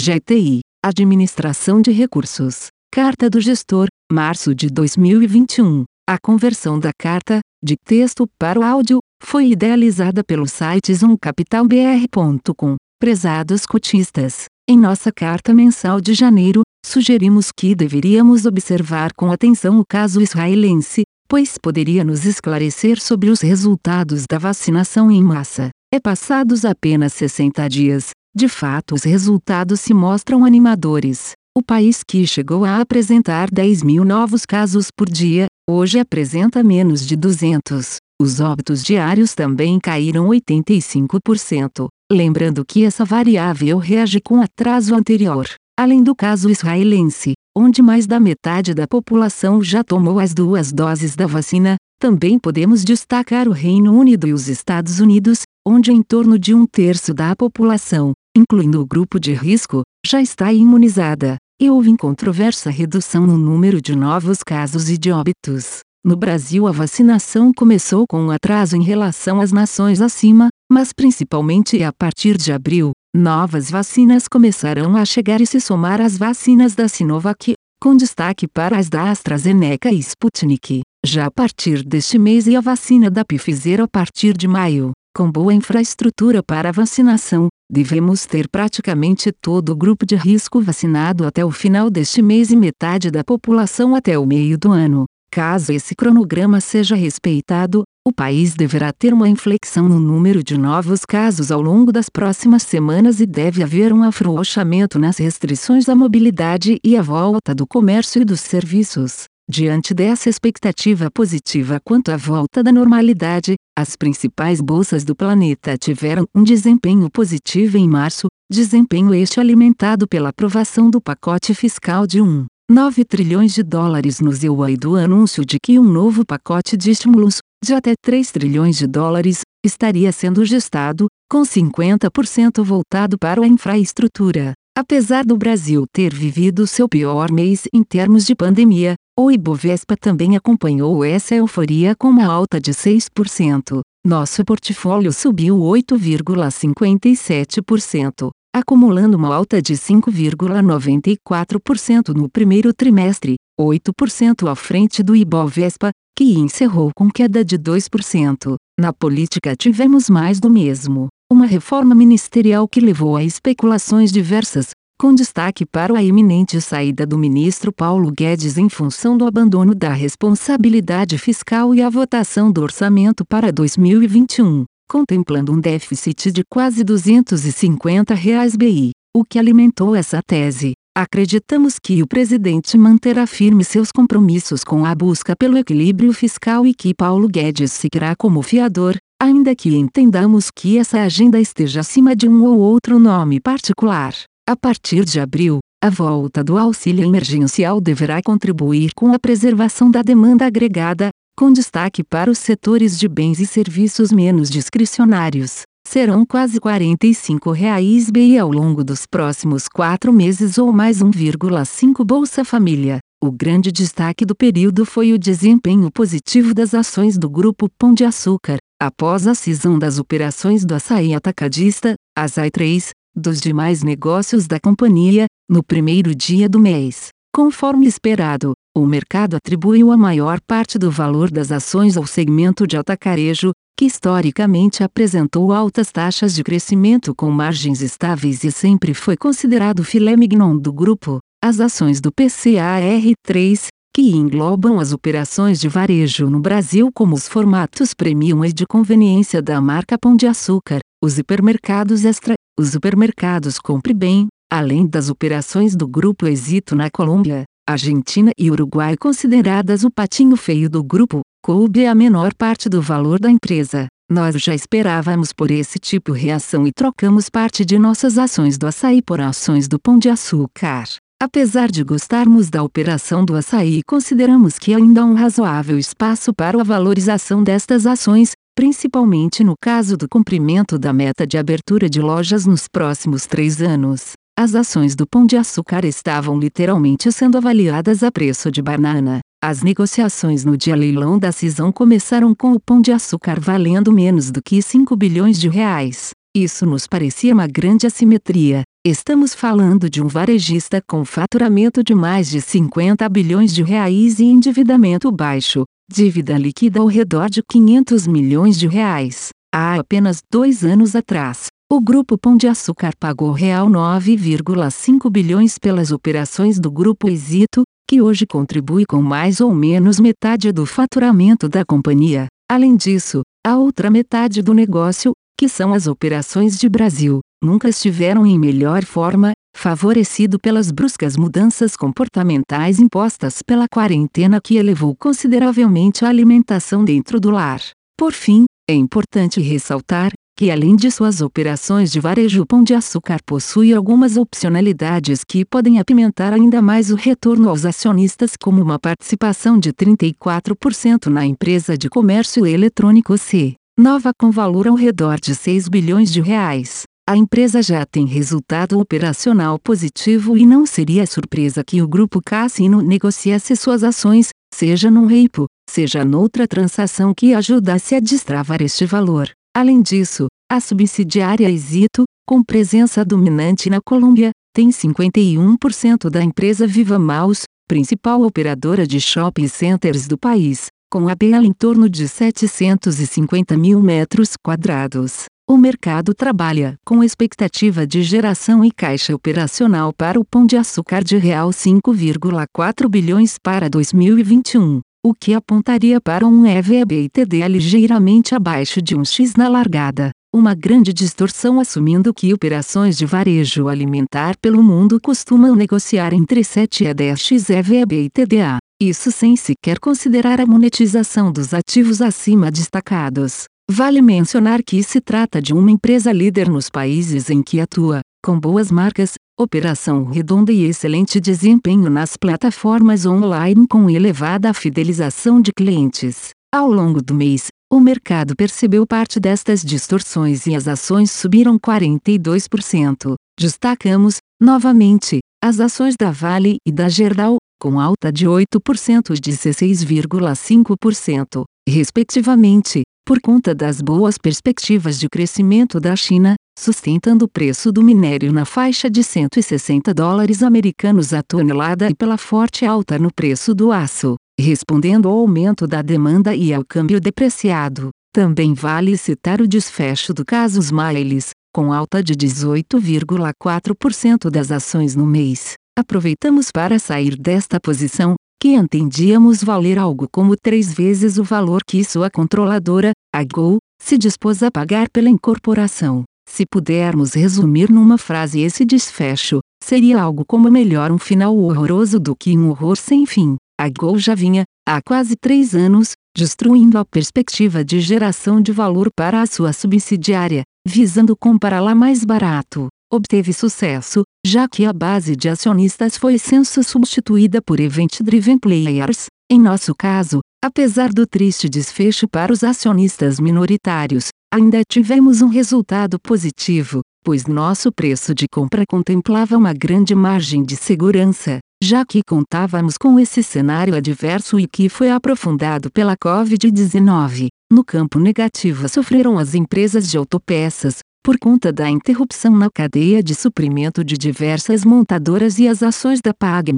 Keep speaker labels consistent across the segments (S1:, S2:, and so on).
S1: GTI, Administração de Recursos. Carta do Gestor, março de 2021. A conversão da carta, de texto para o áudio, foi idealizada pelo site zoomcapitalbr.com. Prezados cotistas, em nossa carta mensal de janeiro, sugerimos que deveríamos observar com atenção o caso israelense, pois poderia nos esclarecer sobre os resultados da vacinação em massa. É passados apenas 60 dias, de fato os resultados se mostram animadores. O país que chegou a apresentar 10 mil novos casos por dia, hoje apresenta menos de 200. Os óbitos diários também caíram 85%, lembrando que essa variável reage com atraso anterior. Além do caso israelense, onde mais da metade da população já tomou as duas doses da vacina, também podemos destacar o Reino Unido e os Estados Unidos, onde em torno de um terço da população, incluindo o grupo de risco, já está imunizada, e houve incontroversa redução no número de novos casos e de óbitos. No Brasil, a vacinação começou com um atraso em relação às nações acima, mas principalmente a partir de abril, novas vacinas começarão a chegar e se somar às vacinas da Sinovac, com destaque para as da AstraZeneca e Sputnik, já a partir deste mês e a vacina da Pfizer a partir de maio. Com boa infraestrutura para vacinação, devemos ter praticamente todo o grupo de risco vacinado até o final deste mês e metade da população até o meio do ano. Caso esse cronograma seja respeitado, o país deverá ter uma inflexão no número de novos casos ao longo das próximas semanas e deve haver um afrouxamento nas restrições à mobilidade e à volta do comércio e dos serviços. Diante dessa expectativa positiva quanto à volta da normalidade, as principais bolsas do planeta tiveram um desempenho positivo em março, desempenho este alimentado pela aprovação do pacote fiscal de 1,9 trilhões de dólares no ZEUA e do anúncio de que um novo pacote de estímulos, de até 3 trilhões de dólares, estaria sendo gestado, com 50% voltado para a infraestrutura. Apesar do Brasil ter vivido seu pior mês em termos de pandemia, o Ibovespa também acompanhou essa euforia com uma alta de 6%. Nosso portfólio subiu 8,57%, acumulando uma alta de 5,94% no primeiro trimestre, 8% à frente do Ibovespa, que encerrou com queda de 2%. Na política tivemos mais do mesmo. Uma reforma ministerial que levou a especulações diversas, com destaque para a iminente saída do ministro Paulo Guedes em função do abandono da responsabilidade fiscal e a votação do orçamento para 2021, contemplando um déficit de quase 250 reais BI, o que alimentou essa tese. Acreditamos que o presidente manterá firme seus compromissos com a busca pelo equilíbrio fiscal e que Paulo Guedes seguirá como fiador, ainda que entendamos que essa agenda esteja acima de um ou outro nome particular. A partir de abril, a volta do auxílio emergencial deverá contribuir com a preservação da demanda agregada, com destaque para os setores de bens e serviços menos discricionários. Serão quase 45 reais BI ao longo dos próximos quatro meses ou mais 1,5 Bolsa Família. O grande destaque do período foi o desempenho positivo das ações do Grupo Pão de Açúcar, após a cisão das operações do açaí atacadista, Azai 3, dos demais negócios da companhia, no primeiro dia do mês. Conforme esperado, o mercado atribuiu a maior parte do valor das ações ao segmento de atacarejo, que historicamente apresentou altas taxas de crescimento com margens estáveis e sempre foi considerado filé mignon do grupo. As ações do PCAR3, que englobam as operações de varejo no Brasil como os formatos premium e de conveniência da marca Pão de Açúcar, os hipermercados extra os supermercados Compre Bem, além das operações do Grupo Exito na Colômbia, Argentina e Uruguai consideradas o patinho feio do grupo, coube a menor parte do valor da empresa. Nós já esperávamos por esse tipo de reação e trocamos parte de nossas ações do açaí por ações do Pão de Açúcar. Apesar de gostarmos da operação do açaí, consideramos que ainda há um razoável espaço para a valorização destas ações, principalmente no caso do cumprimento da meta de abertura de lojas nos próximos três anos. As ações do Pão de Açúcar estavam literalmente sendo avaliadas a preço de banana. As negociações no dia leilão da cisão começaram com o Pão de Açúcar valendo menos do que 5 bilhões de reais. Isso nos parecia uma grande assimetria, Estamos falando de um varejista com faturamento de mais de 50 bilhões de reais e endividamento baixo, dívida líquida ao redor de 500 milhões de reais. Há apenas dois anos atrás, o Grupo Pão de Açúcar pagou real 9,5 bilhões pelas operações do Grupo Exito, que hoje contribui com mais ou menos metade do faturamento da companhia. Além disso, a outra metade do negócio, que são as operações de Brasil, nunca estiveram em melhor forma, favorecido pelas bruscas mudanças comportamentais impostas pela quarentena que elevou consideravelmente a alimentação dentro do lar. Por fim, é importante ressaltar que além de suas operações de varejo, o Pão de Açúcar possui algumas opcionalidades que podem apimentar ainda mais o retorno aos acionistas, como uma participação de 34% na empresa de comércio eletrônico C. Nova com valor ao redor de 6 bilhões de reais a empresa já tem resultado operacional positivo e não seria surpresa que o grupo Cassino negociasse suas ações, seja num repo, seja noutra transação que ajudasse a destravar este valor. Além disso, a subsidiária Exito, com presença dominante na Colômbia, tem 51% da empresa Viva Maus, principal operadora de shopping centers do país, com a BL em torno de 750 mil metros quadrados. O mercado trabalha com expectativa de geração e caixa operacional para o Pão de Açúcar de real 5,4 bilhões para 2021, o que apontaria para um EV/EBITDA ligeiramente abaixo de um X na largada. Uma grande distorção assumindo que operações de varejo alimentar pelo mundo costumam negociar entre 7 a 10 X EV/EBITDA. Isso sem sequer considerar a monetização dos ativos acima destacados. Vale mencionar que se trata de uma empresa líder nos países em que atua, com boas marcas, operação redonda e excelente desempenho nas plataformas online com elevada fidelização de clientes. Ao longo do mês, o mercado percebeu parte destas distorções e as ações subiram 42%. Destacamos, novamente, as ações da Vale e da Gerdau, com alta de 8% e 16,5%, respectivamente, por conta das boas perspectivas de crescimento da China, sustentando o preço do minério na faixa de 160 dólares americanos a tonelada e pela forte alta no preço do aço, respondendo ao aumento da demanda e ao câmbio depreciado. Também vale citar o desfecho do caso Smiles, com alta de 18,4% das ações no mês. Aproveitamos para sair desta posição, que entendíamos valer algo como três vezes o valor que sua controladora, a Gol, se dispôs a pagar pela incorporação. Se pudermos resumir numa frase esse desfecho, seria algo como melhor um final horroroso do que um horror sem fim. A Gol já vinha, há quase três anos, destruindo a perspectiva de geração de valor para a sua subsidiária, visando comprá-la mais barato obteve sucesso, já que a base de acionistas foi censo substituída por event-driven players. Em nosso caso, apesar do triste desfecho para os acionistas minoritários, ainda tivemos um resultado positivo, pois nosso preço de compra contemplava uma grande margem de segurança, já que contávamos com esse cenário adverso e que foi aprofundado pela Covid-19. No campo negativo sofreram as empresas de autopeças, por conta da interrupção na cadeia de suprimento de diversas montadoras e as ações da Pag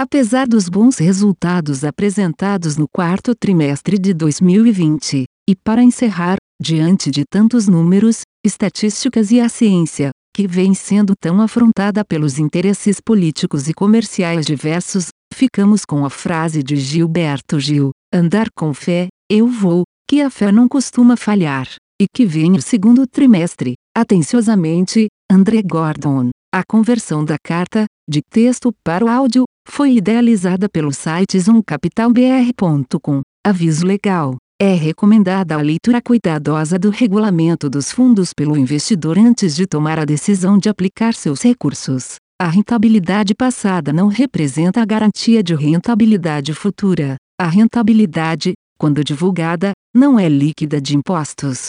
S1: apesar dos bons resultados apresentados no quarto trimestre de 2020. E para encerrar, diante de tantos números, estatísticas e a ciência, que vem sendo tão afrontada pelos interesses políticos e comerciais diversos, ficamos com a frase de Gilberto Gil: andar com fé, eu vou, que a fé não costuma falhar e que vem o segundo trimestre. Atenciosamente, André Gordon. A conversão da carta, de texto para o áudio, foi idealizada pelo site zoomcapitalbr.com. Aviso legal. É recomendada a leitura cuidadosa do regulamento dos fundos pelo investidor antes de tomar a decisão de aplicar seus recursos. A rentabilidade passada não representa a garantia de rentabilidade futura. A rentabilidade, quando divulgada, não é líquida de impostos.